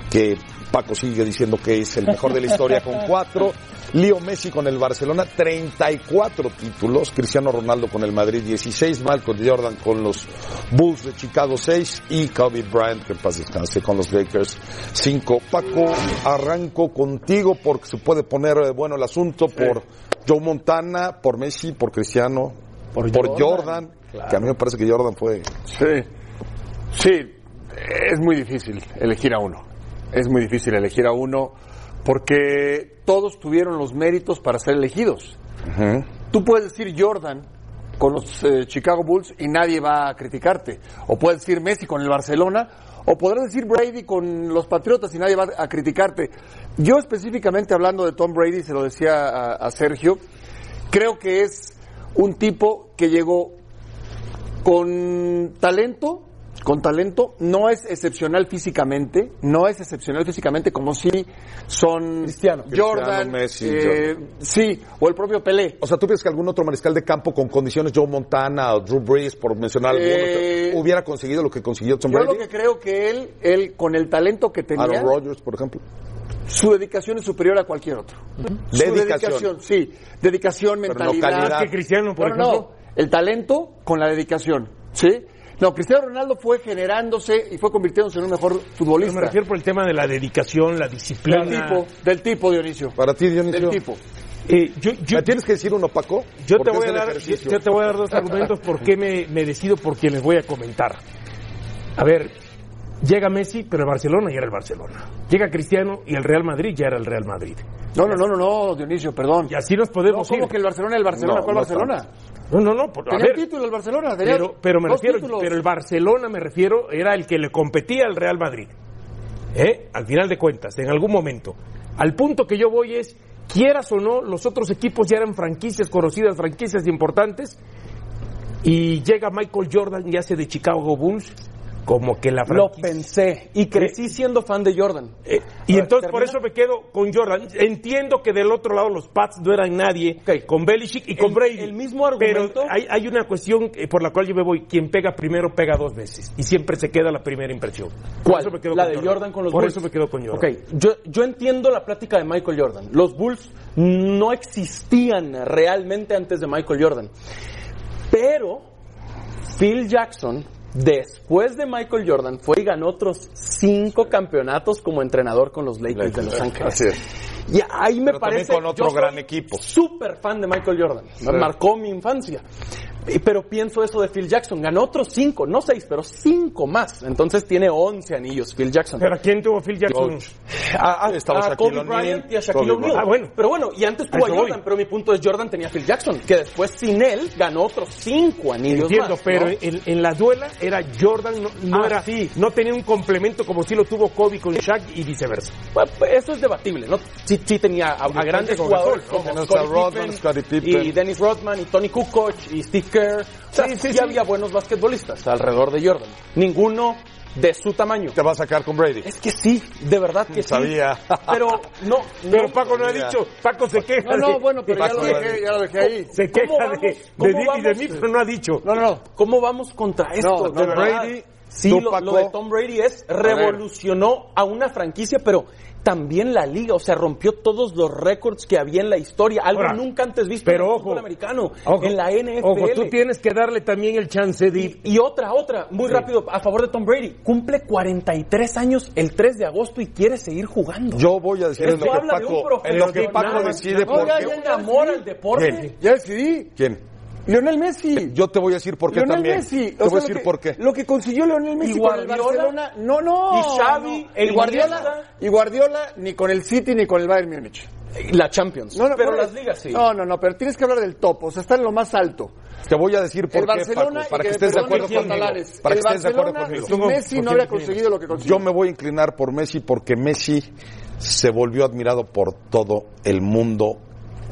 que Paco sigue diciendo que es el mejor de la historia con cuatro. Leo Messi con el Barcelona, 34 títulos. Cristiano Ronaldo con el Madrid, 16. Michael Jordan con los Bulls de Chicago, 6. Y Kobe Bryant, que en paz descanse, con los Lakers, 5. Paco, arranco contigo porque se puede poner eh, bueno el asunto por Joe Montana, por Messi, por Cristiano, por, Jordan. Que a mí me parece que Jordan fue.
Sí. Sí, es muy difícil elegir a uno. Es muy difícil elegir a uno porque todos tuvieron los méritos para ser elegidos. Tú puedes decir Jordan con los eh, Chicago Bulls y nadie va a criticarte. O puedes decir Messi con el Barcelona, o podrás decir Brady con los Patriotas y nadie va a criticarte. Yo específicamente hablando de Tom Brady, se lo decía a, a Sergio, creo que es un tipo que llegó con talento, con talento, no es excepcional físicamente, no es excepcional físicamente como si son
Cristiano.
Jordan,
Cristiano, Messi,
eh, sí, o el propio Pelé.
O sea, ¿tú piensas que algún otro mariscal de campo con condiciones, Joe Montana o Drew Brees, por mencionar
Eh,
algunos, hubiera conseguido lo que consiguió Tom
Yo lo que creo que él, él con el talento que tenía,
Aaron Rodgers, por ejemplo.
su dedicación es superior a cualquier otro. Su
Dedicación.
sí, dedicación,
Pero no
mentalidad.
calidad.
Que Cristiano, por ejemplo.
no, el talento con la dedicación, ¿sí? No, Cristiano Ronaldo fue generándose y fue convirtiéndose en un mejor
Pero
futbolista.
me refiero por el tema de la dedicación, la disciplina.
del tipo, del tipo Dionisio.
Para ti, Dionisio.
Del tipo.
Eh, yo, yo,
¿Me tienes que decir uno, Paco?
yo te voy a dar, yo, te voy a dar dos argumentos por qué me, me decido por quien les voy a comentar. A ver, llega Messi, pero el Barcelona ya era el Barcelona. Llega Cristiano y el Real Madrid ya era el Real Madrid.
No, no, no, no, no, Dionisio, perdón.
Y así nos
No,
podemos
¿Cómo
ir.
que el Barcelona, el Barcelona?
No,
¿Cuál
no
Barcelona?
No, no, no. por- a
Tenía
ver,
título el Barcelona, tenía
pero, pero me refiero,
títulos.
pero el Barcelona me refiero era el que le competía al Real Madrid. ¿Eh? Al final de cuentas, en algún momento. Al punto que yo voy es, quieras o no, los otros equipos ya eran franquicias conocidas, franquicias importantes, y llega Michael Jordan y hace de Chicago Bulls como que la
Lo
franquicia.
pensé y crecí siendo fan de Jordan.
Eh, y
ver,
entonces por eso me quedo con Jordan. Entiendo que del otro lado los Pats no eran nadie,
Ok.
con Belichick y con
El-
Brady.
el mismo argumento-
Pero hay, hay una cuestión eh, por la cual yo me voy. Quien pega primero pega dos veces. Y siempre se queda la primera impresión. Por
¿Cuál?
eso me quedo
la
con
de Jordan con los
Por
Bulls.
eso me quedo con Jordan.
Yo, yo entiendo la plática de Michael Jordan. Los Bulls no existían realmente antes de Michael Jordan. Pero Phil Jackson, después de Michael Jordan, fue y ganó otros cinco campeonatos como entrenador con los Lakers de Los Ángeles.
Así es.
Y ahí me
Pero también
parece.
con otro
yo soy
gran equipo.
Súper fan de Michael Jordan. Marcó mi infancia. Pero pienso eso de Phil Jackson. Ganó otros cinco, no seis, pero cinco más. Entonces tiene once anillos Phil Jackson.
Pero ¿a quién tuvo Phil Jackson?
A, a- a Kobe Bryant y a Shaquille O'Neal.
Ah, bueno.
Pero bueno, y antes tuvo
A
Jordan,
voy.
pero mi punto es Jordan tenía a Phil Jackson, que después sin él ganó otros cinco anillos
Entiendo,
más,
pero
¿no?
en, en la duela era Jordan, no, no
Ah,
era,
sí.
no tenía un complemento como si lo tuvo Kobe con Shaq y viceversa.
Bueno, pues, eso es debatible, ¿no? Sí, sí tenía a, a grandes jugadores como
¿no?
Scottie
Rodman,
Pippen,
Scottie Pippen.
y Dennis Rodman y Tony Kukoc y Steve Kerr. O sea,
Sí, sí,
sí
sí.
había buenos basquetbolistas alrededor de Jordan. Ninguno de su tamaño.
Te va a sacar con Brady.
Es que sí, de verdad que sí.
Sabía.
Pero no,
Pero
no,
Paco no ha dicho, Paco se queja.
No, no, bueno, pero ya
Paco,
lo dejé, ya lo dejé ahí.
Se
¿Cómo
queja de, de,
¿Cómo
mí- y de mí, pero no ha dicho.
No, no, no.
¿Cómo vamos contra esto?
No, no,
de.
Brady,
Sí,
tú,
lo,
Paco.
lo de Tom Brady es revolucionó a una franquicia, pero también la liga, o sea, rompió todos los récords que había en la historia, algo
Ahora,
nunca antes visto
pero
en el
ojo,
fútbol americano,
Ojo,
en la NFL.
Ojo, tú tienes que darle también el chance de ir.
Y otra, otra, muy
Sí.
rápido, a favor de Tom Brady. Cumple 43 años el 3 de agosto y quiere seguir jugando.
Yo voy a decir en lo que
habla de
Paco, en lo que. Paco decide
No, ya, ya, amor al deporte.
¿Quién?
Ya decidí.
¿Quién?
Lionel Messi.
Yo te voy a decir por qué
Lionel
también.
Messi.
Te
O
voy a decir
lo que-
por qué.
Lo que consiguió Lionel Messi
¿Y
con el? Barcelona. No, no.
¿Y Xavi?
no.
¿E
Y Guardiola, y Guardiola ni con el City ni con el Bayern Múnich.
La Champions.
No, no,
pero
no,
las ligas sí.
No, no, no, pero tienes que hablar del top. O sea, está en lo más alto.
Te voy a decir por
el
qué,
Barcelona
Paco, para
y
que estés de acuerdo
los
conmigo.
catalanes.
Para que
el
estés de acuerdo
Barcelona
conmigo.
Messi
¿Por
no
inclinas?
conseguido lo que consiguió.
Yo me voy a inclinar por Messi porque Messi se volvió admirado por todo el mundo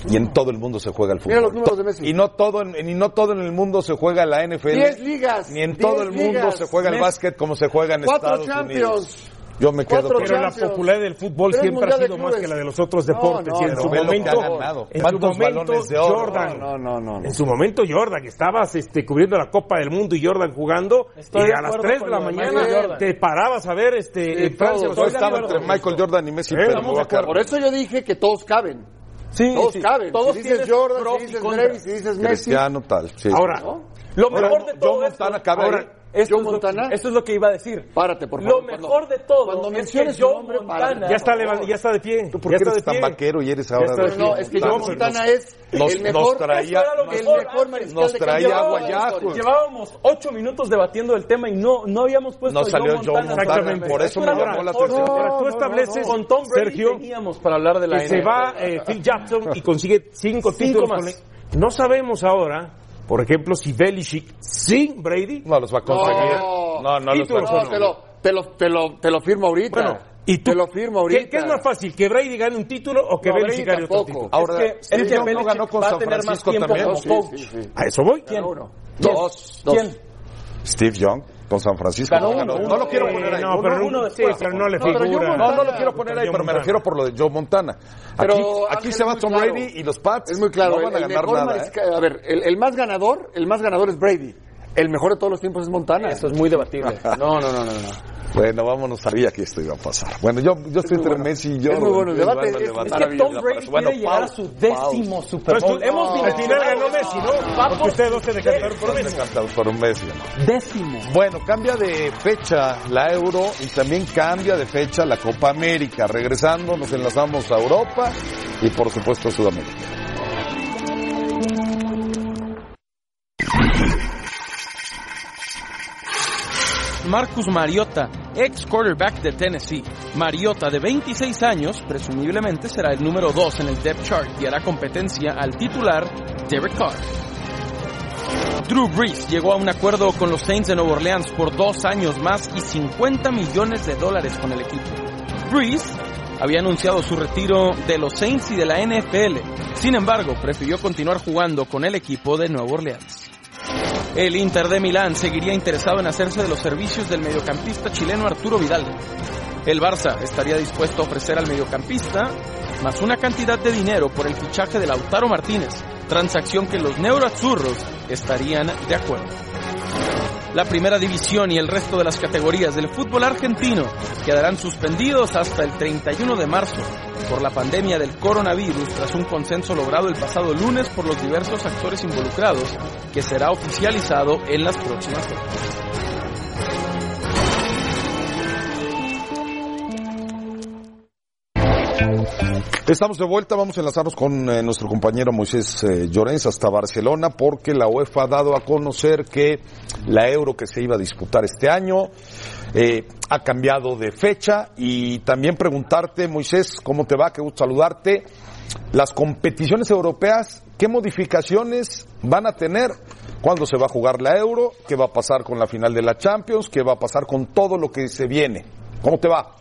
y en todo el mundo se juega el fútbol.
Mira los números de Messi.
Y no todo en, y no todo en el mundo se juega la NFL.
Diez ligas,
Ni en todo el mundo
ligas.
se juega el básquet como se juega en
Cuatro
Estados
Champions.
Unidos. Yo me quedo
Pero la popularidad del fútbol
Tres
siempre ha sido más que la de los otros
No,
deportes.
no,
y en
no,
su momento,
ha ganado.
en su
¿Cuántos
momento,
balones de oro?
Jordan.
No, no, no, no.
En su momento, Jordan, estabas este, cubriendo la Copa del Mundo y Jordan jugando,
Estoy
y a las
acuerdo
3 de la mañana
Jordan.
te parabas a ver este, en Francia. Juegos
estaba entre. Michael Jordan y Messi,
Eh.
Por eso yo dije que todos caben.
Sí,
Todos
sí.
caben.
Todos
si dices
tienen
Jordan, si dices. Brady, si dices Messi.
Cristiano tal. sí.
Ahora,
Lo
Ahora,
mejor de
Joe
todo
Montana
esto,
cabe
ahora,
ahí.
esto,
Joe
es lo,
Montana.
esto es lo que iba a decir.
Párate, por favor.
Lo mejor de todo
cuando
es que
menciones
Joe
nombre,
Montana
ya está, ya está de pie.
¿Tú por
ya
qué
está
eres
de
tan
pie.
vaquero y eres ahora de
de
No, es que
Montana?
Joe Montana es
nos-
el
nos
mejor,
traía-
era lo
el
mejor
mariscal
Nos
de
traía agua
de
ya, pues.
Llevábamos ocho minutos debatiendo el tema y no, no habíamos puesto
No
a
salió
Joe Montana.
Exactamente.
Por eso me llamó la atención.
Ahora, tú
no,
estableces,
Con Tom Brady
Sergio,
teníamos para hablar de la
que se va eh, Phil Jackson y consigue cinco,
Cinco
títulos. No sabemos ahora, por ejemplo, si Belichick sin Brady.
No los va a conseguir.
No,
No, no los va a
títulos,
No,
conseguir.
te lo, te lo, te lo, te lo firmo ahorita.
Bueno, y tú,
te lo firmo ahorita.
¿qué, qué es más fácil? ¿Que Brady gane un título o que
No,
Belichick gane otro título?
Ahora,
Es que-
Steve
es que
no
Belichick
ganó con
va a
San
tener más
Francisco
tiempo
también.
como
Sí,
coach.
sí, sí.
A eso voy.
¿Quién?
Uno.
Dos.
Dos.
¿Quién?
Steve Young con San Francisco.
Ganó
no,
uno,
no lo quiero poner ahí.
No, pero,
uno
no,
después.
sí, pero no le figura.
No, no lo quiero poner ahí, pero me refiero por lo de Joe Montana.
Pero,
Aquí,
Ángel,
aquí se va Tom
claro.
Brady y los Pats
Es muy claro.
no van a
el, el
ganar
mejor
nada. ¿eh?
A ver, el, el más ganador, el más ganador es Brady. El mejor de todos los tiempos es Montana.
Eso es muy debatible. No, no, no, no. no.
Bueno, vámonos, sabía que esto iba a pasar. Bueno, yo, yo estoy entre
bueno.
Messi y yo.
Es muy bueno el debate, es-
Es que. Tom Brady
Bueno,
quiere llegar a su décimo Super
Pues
Bowl.
tú-
Hemos
al final ganó. Messi, ¿no? Porque ustedes dos se decantaron por Messi.
Por un Messi. ¿no?
Décimo.
Bueno, cambia de fecha la Euro y también cambia de fecha la Copa América. Regresando, nos enlazamos a Europa y por supuesto a Sudamérica.
Marcus Mariota, ex quarterback de Tennessee. Mariota, de 26 años, presumiblemente será el número 2 en el depth chart y hará competencia al titular Derek Carr. Drew Brees llegó a un acuerdo con los Saints de Nueva Orleans por dos años más y 50 millones de dólares con el equipo. Brees había anunciado su retiro de los Saints y de la NFL. Sin embargo, prefirió continuar jugando con el equipo de Nueva Orleans. El Inter de Milán seguiría interesado en hacerse de los servicios del mediocampista chileno Arturo Vidal. El Barça estaría dispuesto a ofrecer al mediocampista más una cantidad de dinero por el fichaje de Lautaro Martínez, transacción que los neuroazurros estarían de acuerdo. La primera división y el resto de las categorías del fútbol argentino quedarán suspendidos hasta el 31 de marzo por la pandemia del coronavirus tras un consenso logrado el pasado lunes por los diversos actores involucrados que será oficializado en las próximas horas.
Estamos de vuelta, vamos a enlazarnos con eh, nuestro compañero Moisés eh, Llorens hasta Barcelona porque la UEFA ha dado a conocer que la Euro que se iba a disputar este año eh, ha cambiado de fecha y también preguntarte, Moisés, ¿cómo te va? Qué gusto saludarte. Las competiciones europeas, ¿qué modificaciones van a tener? ¿Cuándo se va a jugar la Euro? ¿Qué va a pasar con la final de la Champions? ¿Qué va a pasar con todo lo que se viene? ¿Cómo te va?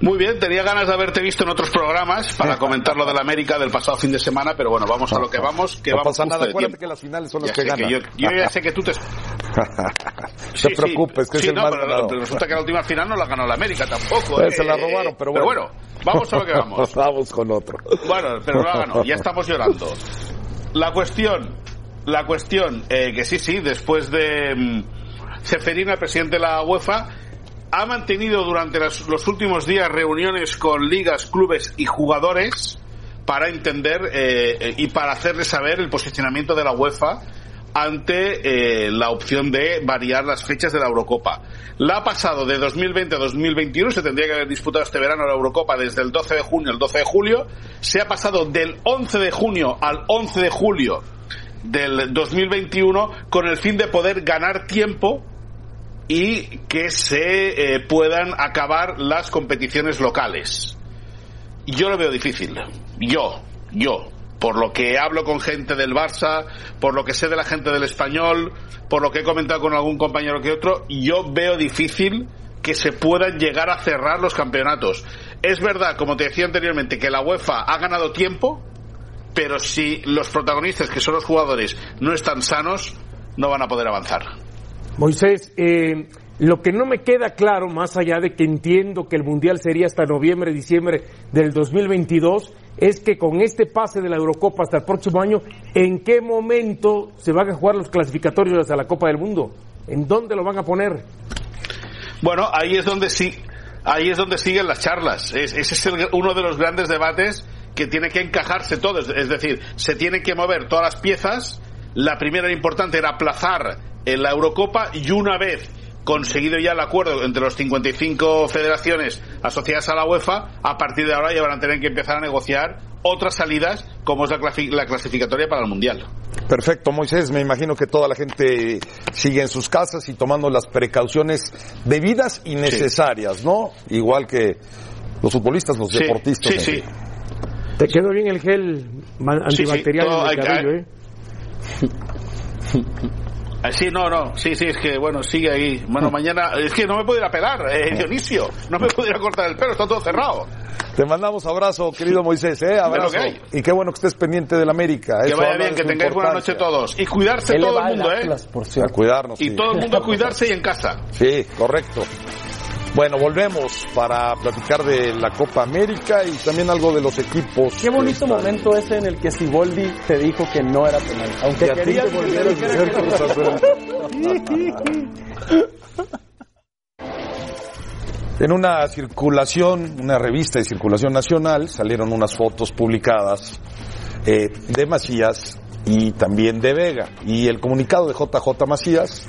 Muy bien, tenía ganas de haberte visto en otros programas para comentar lo de la América del pasado fin de semana, pero bueno, vamos a lo que vamos, que
no
vamos justo
nada, acuérdate
tiempo.
que las finales son las que ganan.
yo, yo ya sé que tú te...
No
Sí,
te preocupes, que
Sí,
es el
no,
más
pero,
ganador.
pero resulta que la última final no la ganó la América tampoco. ¿eh?
se la robaron, pero bueno.
bueno, vamos a lo que vamos.
vamos con otro.
Bueno, pero no la ganó, ya estamos llorando. La cuestión, la cuestión, eh, que sí, sí, después de mm, Ceferina, el presidente de la UEFA, ha mantenido durante las- los últimos días reuniones con ligas, clubes y jugadores para entender eh, eh, y para hacerles saber el posicionamiento de la UEFA ante eh, la opción de variar las fechas de la Eurocopa. La ha pasado de 2020 a 2021, se tendría que haber disputado este verano la Eurocopa desde el 12 de junio al 12 de julio, se ha pasado del 11 de junio al 11 de julio del 2021 con el fin de poder ganar tiempo y que se eh, puedan acabar las competiciones locales. Yo lo veo difícil. Yo, yo. Por lo que hablo con gente del Barça, por lo que sé de la gente del español, por lo que he comentado con algún compañero que otro, yo veo difícil que se puedan llegar a cerrar los campeonatos. Es verdad, como te decía anteriormente, que la UEFA ha ganado tiempo, pero si los protagonistas, que son los jugadores, no están sanos, no van a poder avanzar.
Moisés, eh, Lo que no me queda claro, más allá de que entiendo que el Mundial sería hasta noviembre, diciembre del 2022, es que con este pase de la Eurocopa hasta el próximo año, ¿en qué momento se van a jugar los clasificatorios a la Copa del Mundo? ¿En dónde lo van a poner?
Bueno, ahí es donde sí, ahí es donde siguen las charlas. ese es uno de los grandes debates que tiene que encajarse todo. Es decir, se tienen que mover todas las piezas. La primera importante era aplazar en la Eurocopa y una vez conseguido ya el acuerdo entre los 55 federaciones asociadas a la UEFA, a partir de ahora ya van a tener que empezar a negociar otras salidas como es la, clasificatoria para el Mundial.
Perfecto, Moisés. Me imagino que toda la gente sigue en sus casas y tomando las precauciones debidas y necesarias, ¿no? Igual que los futbolistas, los deportistas.
Sí, sí.
Te quedó bien el gel antibacterial en cabello, ¿eh?
Ah, sí, no, no, sí, sí, es que bueno, sigue ahí. Bueno, mañana, es que no me puedo ir a pelar, eh, Dionisio, no me puedo ir a cortar el pelo, está todo cerrado.
Te mandamos abrazo, querido Moisés, ¿eh? Abrazo. Y qué bueno que estés pendiente del América.
Que vaya bien, que tengáis buena noche todos. Y cuidarse todo el mundo, ¿eh?
A cuidarnos.
Y todo el mundo a cuidarse y en casa.
Sí, correcto. Bueno, volvemos para platicar de la Copa América y también algo de los equipos.
Qué bonito momento ese en el que Siboldi te dijo que no era penal. Aunque volver a ser
En una circulación, una revista de circulación nacional, salieron unas fotos publicadas eh, de Macías y también de Vega. Y el comunicado de JJ Macías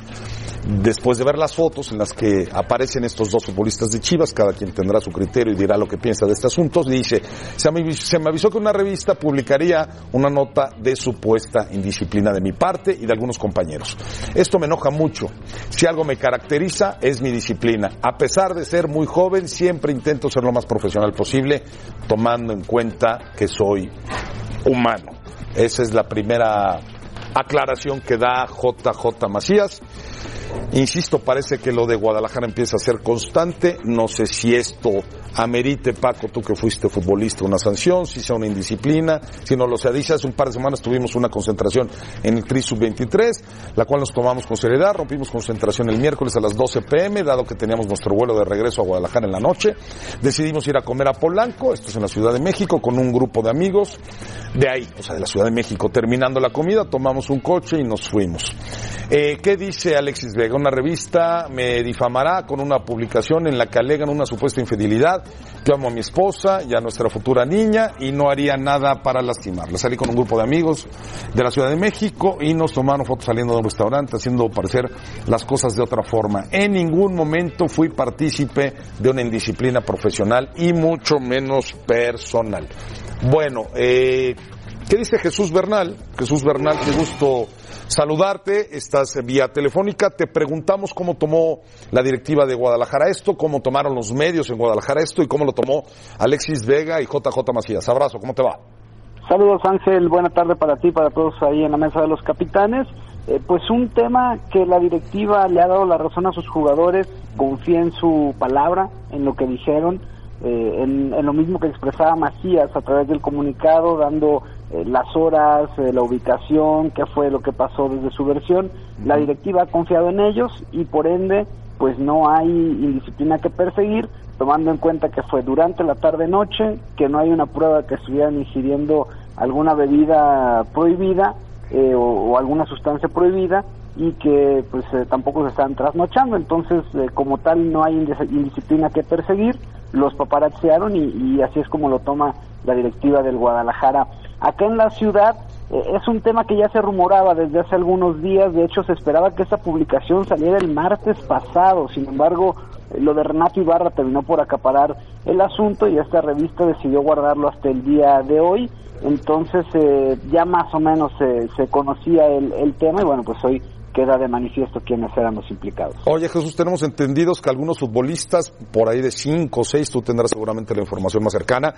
después de ver las fotos en las que aparecen estos dos futbolistas de Chivas, cada quien tendrá su criterio y dirá lo que piensa de este asunto, dice, se me, avisó que una revista publicaría una nota de supuesta indisciplina de mi parte y de algunos compañeros. Esto me enoja mucho. Si algo me caracteriza es mi disciplina. A pesar de ser muy joven, siempre intento ser lo más profesional posible, tomando en cuenta que soy humano. Esa es la primera aclaración que da JJ Macías. Insisto, parece que lo de Guadalajara empieza a ser constante. No sé si esto amerite, Paco, tú que fuiste futbolista, una sanción, si sea una indisciplina. Si no lo sea, dice hace un par de semanas tuvimos una concentración en el TRI Sub-23, la cual nos tomamos con seriedad. Rompimos concentración el miércoles a las 12 pm, dado que teníamos nuestro vuelo de regreso a Guadalajara en la noche. Decidimos ir a comer a Polanco, esto es en la Ciudad de México, con un grupo de amigos de ahí, o sea, de la Ciudad de México. Terminando la comida, tomamos un coche y nos fuimos. Eh, ¿Qué dice Alexis Vega? Una revista me difamará con una publicación en la que alegan una supuesta infidelidad. Yo amo a mi esposa y a nuestra futura niña y no haría nada para lastimarla. Salí con un grupo de amigos de la Ciudad de México y nos tomaron fotos saliendo de un restaurante, haciendo parecer las cosas de otra forma. En ningún momento fui partícipe de una indisciplina profesional y mucho menos personal. Bueno, eh, ¿qué dice Jesús Bernal? Jesús Bernal, qué gusto saludarte, estás vía telefónica, te preguntamos cómo tomó la directiva de Guadalajara esto, cómo tomaron los medios en Guadalajara esto y cómo lo tomó Alexis Vega y JJ Macías. Abrazo, ¿cómo te va?
Saludos Ángel, buena tarde para ti, para todos ahí en la mesa de los capitanes. Eh, pues un tema que la directiva le ha dado la razón a sus jugadores, confía en su palabra, en lo que dijeron, eh, en, lo mismo que expresaba Macías a través del comunicado, dando eh, las horas, eh, la ubicación, qué fue lo que pasó desde su versión. La directiva ha confiado en ellos y por ende, pues no hay indisciplina que perseguir, tomando en cuenta que fue durante la tarde-noche, que no hay una prueba que estuvieran ingiriendo alguna bebida prohibida eh, o, alguna sustancia prohibida y que pues tampoco se están trasnochando. Entonces, como tal, no hay indisciplina que perseguir. Los paparazziaron y, y así es como lo toma la directiva del Guadalajara Acá en la ciudad eh, es un tema que ya se rumoraba desde hace algunos días, de hecho se esperaba que esa publicación saliera el martes pasado, sin embargo eh, lo de Renato Ibarra terminó por acaparar el asunto y esta revista decidió guardarlo hasta el día de hoy, entonces eh, ya más o menos se conocía el, el tema y bueno, pues hoy queda de manifiesto quiénes eran los implicados.
Oye Jesús, tenemos entendidos que algunos futbolistas, por ahí de cinco o seis, tú tendrás seguramente la información más cercana,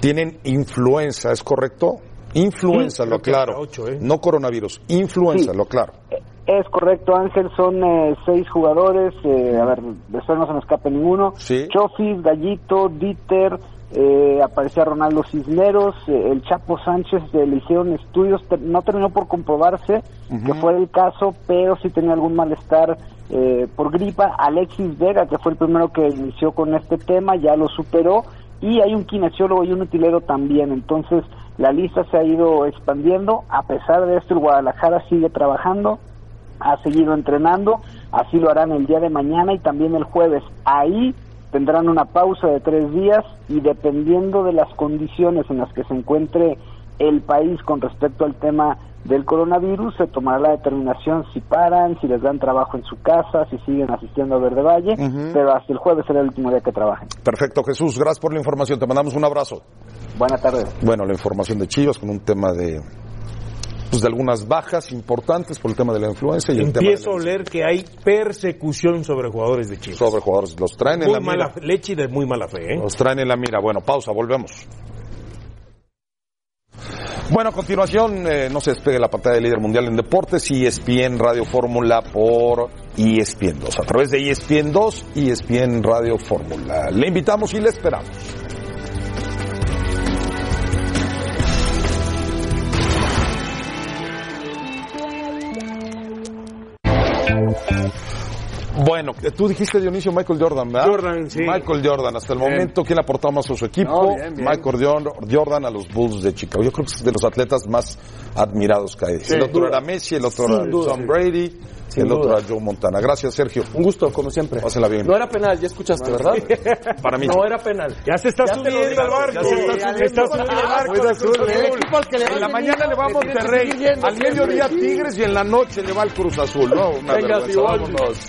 tienen influenza, ¿es correcto? Influenza, lo claro. ¿eh? No coronavirus, influenza, lo claro.
Es correcto, Ángel, son eh, seis jugadores, eh, a ver, de eso no se me escapa ninguno.
Sí.
Chofis, Gallito, Dieter, eh, aparecía Ronaldo Cisneros, eh, el Chapo Sánchez le hicieron estudios, no terminó por comprobarse que fue el caso, pero sí tenía algún malestar eh, por gripa. Alexis Vega, que fue el primero que inició con este tema, ya lo superó. Y hay un kinesiólogo y un utilero también. Entonces, la lista se ha ido expandiendo. A pesar de esto, el Guadalajara sigue trabajando, ha seguido entrenando. Así lo harán el día de mañana y también el jueves. Ahí tendrán una pausa de tres días y dependiendo de las condiciones en las que se encuentre el país con respecto al tema del coronavirus, se tomará la determinación si paran, si les dan trabajo en su casa, si siguen asistiendo a Verde Valle, pero hasta el jueves será el último día que trabajen.
Perfecto, Jesús, gracias por la información, te mandamos un abrazo.
Buenas tardes.
Bueno, la información de Chivas con un tema de pues de algunas bajas importantes por el tema de la influencia y el
Empiezo
tema
a oler que hay persecución sobre jugadores de Chivas.
sobre jugadores los traen en la
mala
mira.
leche y de muy mala fe, ¿eh?
Los traen en la mira. Bueno, pausa, volvemos. Bueno, a continuación, eh, no se despegue la pantalla de líder mundial en deportes, ESPN Radio Fórmula por E ESPN 2. A través de E ESPN 2, ESPN Radio Fórmula. Le invitamos y le esperamos. Bueno, eh, tú dijiste Dionisio Michael Jordan, ¿verdad?
Jordan, sí.
Michael Jordan, hasta el momento, ¿quién aportó más a su equipo?
No, bien, bien.
Michael Jor- Jordan a los Bulls de Chicago. Yo creo que es de los atletas más admirados que hay. el otro era Messi, el otro
Sin
era
duda,
Tom
sí.
Brady,
Sin
el otro era Joe Montana. Gracias, Sergio.
Un gusto, como siempre.
Pásela bien.
No era penal, ya escuchaste, ¿verdad?
Para mí.
No era penal.
Ya se está
Ya
subiendo al barco.
ya se está
Ya
subiendo.
se está subiendo al barco.
Muy de azul,
Cruz
¿eh?
Que le van
En la mañana le va a Monterrey, al mediodía. Tigres y en la noche le va al Cruz Azul, ¿no? Una
Venga,
vergüenza. Vámonos.